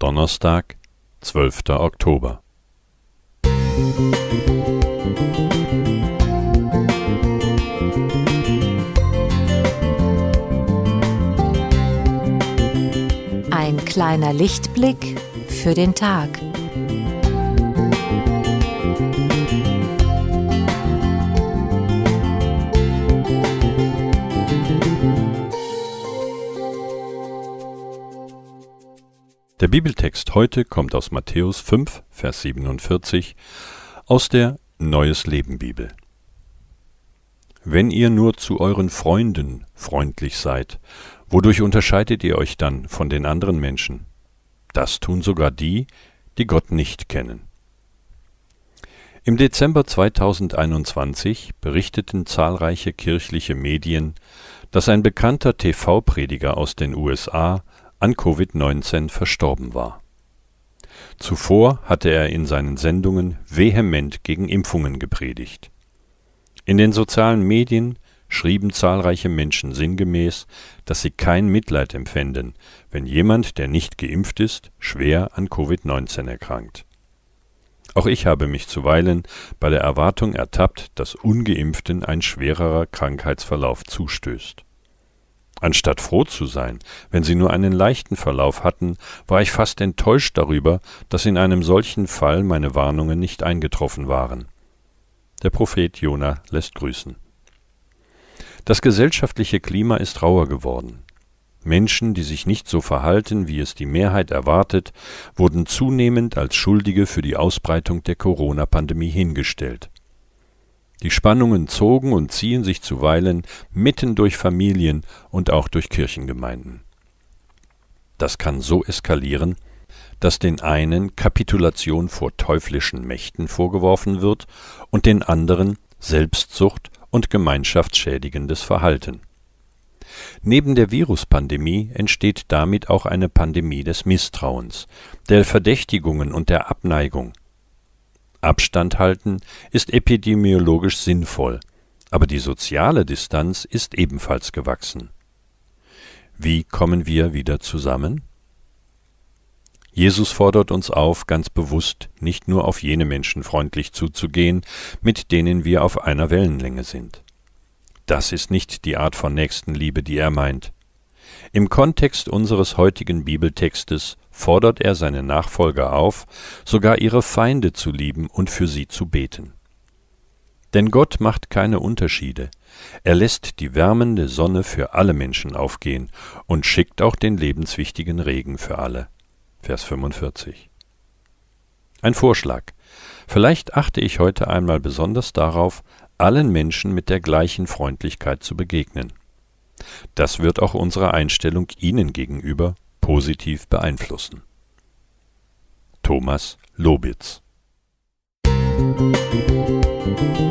Donnerstag, 12. Oktober. Ein kleiner Lichtblick für den Tag. Der Bibeltext heute kommt aus Matthäus 5, Vers 47 aus der Neues Leben Bibel. Wenn ihr nur zu euren Freunden freundlich seid, wodurch unterscheidet ihr euch dann von den anderen Menschen? Das tun sogar die, die Gott nicht kennen. Im Dezember 2021 berichteten zahlreiche kirchliche Medien, dass ein bekannter TV-Prediger aus den USA an Covid-19 verstorben war. Zuvor hatte er in seinen Sendungen vehement gegen Impfungen gepredigt. In den sozialen Medien schrieben zahlreiche Menschen sinngemäß, dass sie kein Mitleid empfänden, wenn jemand, der nicht geimpft ist, schwer an Covid-19 erkrankt. Auch ich habe mich zuweilen bei der Erwartung ertappt, dass ungeimpften ein schwererer Krankheitsverlauf zustößt. Anstatt froh zu sein, wenn sie nur einen leichten Verlauf hatten, war ich fast enttäuscht darüber, dass in einem solchen Fall meine Warnungen nicht eingetroffen waren. Der Prophet Jona lässt grüßen. Das gesellschaftliche Klima ist rauer geworden. Menschen, die sich nicht so verhalten, wie es die Mehrheit erwartet, wurden zunehmend als Schuldige für die Ausbreitung der Corona-Pandemie hingestellt. Die Spannungen zogen und ziehen sich zuweilen mitten durch Familien und auch durch Kirchengemeinden. Das kann so eskalieren, dass den einen Kapitulation vor teuflischen Mächten vorgeworfen wird und den anderen Selbstsucht und gemeinschaftsschädigendes Verhalten. Neben der Viruspandemie entsteht damit auch eine Pandemie des Misstrauens, der Verdächtigungen und der Abneigung, Abstand halten ist epidemiologisch sinnvoll, aber die soziale Distanz ist ebenfalls gewachsen. Wie kommen wir wieder zusammen? Jesus fordert uns auf, ganz bewusst nicht nur auf jene Menschen freundlich zuzugehen, mit denen wir auf einer Wellenlänge sind. Das ist nicht die Art von Nächstenliebe, die er meint. Im Kontext unseres heutigen Bibeltextes fordert er seine Nachfolger auf, sogar ihre Feinde zu lieben und für sie zu beten. Denn Gott macht keine Unterschiede. Er lässt die wärmende Sonne für alle Menschen aufgehen und schickt auch den lebenswichtigen Regen für alle. Vers 45. Ein Vorschlag. Vielleicht achte ich heute einmal besonders darauf, allen Menschen mit der gleichen Freundlichkeit zu begegnen. Das wird auch unsere Einstellung ihnen gegenüber positiv beeinflussen. Thomas Lobitz Musik